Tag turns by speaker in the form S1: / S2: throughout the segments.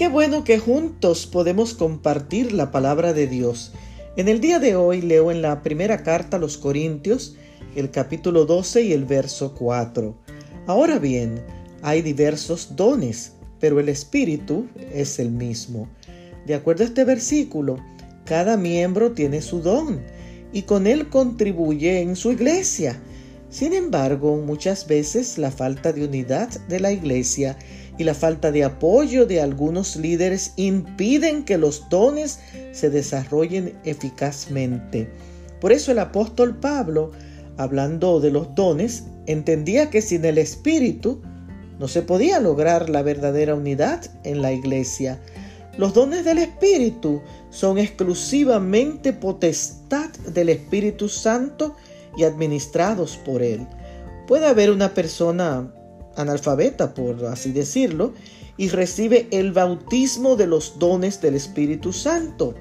S1: Qué bueno que juntos podemos compartir la palabra de Dios. En el día de hoy leo en la primera carta a los Corintios el capítulo 12 y el verso 4. Ahora bien, hay diversos dones, pero el Espíritu es el mismo. De acuerdo a este versículo, cada miembro tiene su don y con él contribuye en su iglesia. Sin embargo, muchas veces la falta de unidad de la iglesia y la falta de apoyo de algunos líderes impiden que los dones se desarrollen eficazmente. Por eso el apóstol Pablo, hablando de los dones, entendía que sin el Espíritu no se podía lograr la verdadera unidad en la iglesia. Los dones del Espíritu son exclusivamente potestad del Espíritu Santo administrados por Él. Puede haber una persona analfabeta, por así decirlo, y recibe el bautismo de los dones del Espíritu Santo,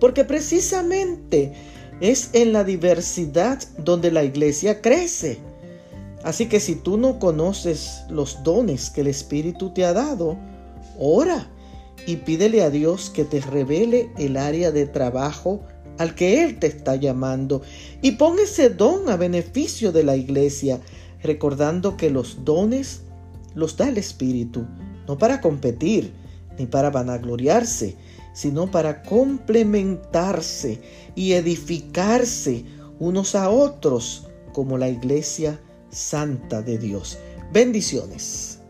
S1: porque precisamente es en la diversidad donde la iglesia crece. Así que si tú no conoces los dones que el Espíritu te ha dado, ora y pídele a Dios que te revele el área de trabajo al que Él te está llamando y pon ese don a beneficio de la iglesia, recordando que los dones los da el Espíritu, no para competir ni para vanagloriarse, sino para complementarse y edificarse unos a otros como la iglesia santa de Dios. Bendiciones.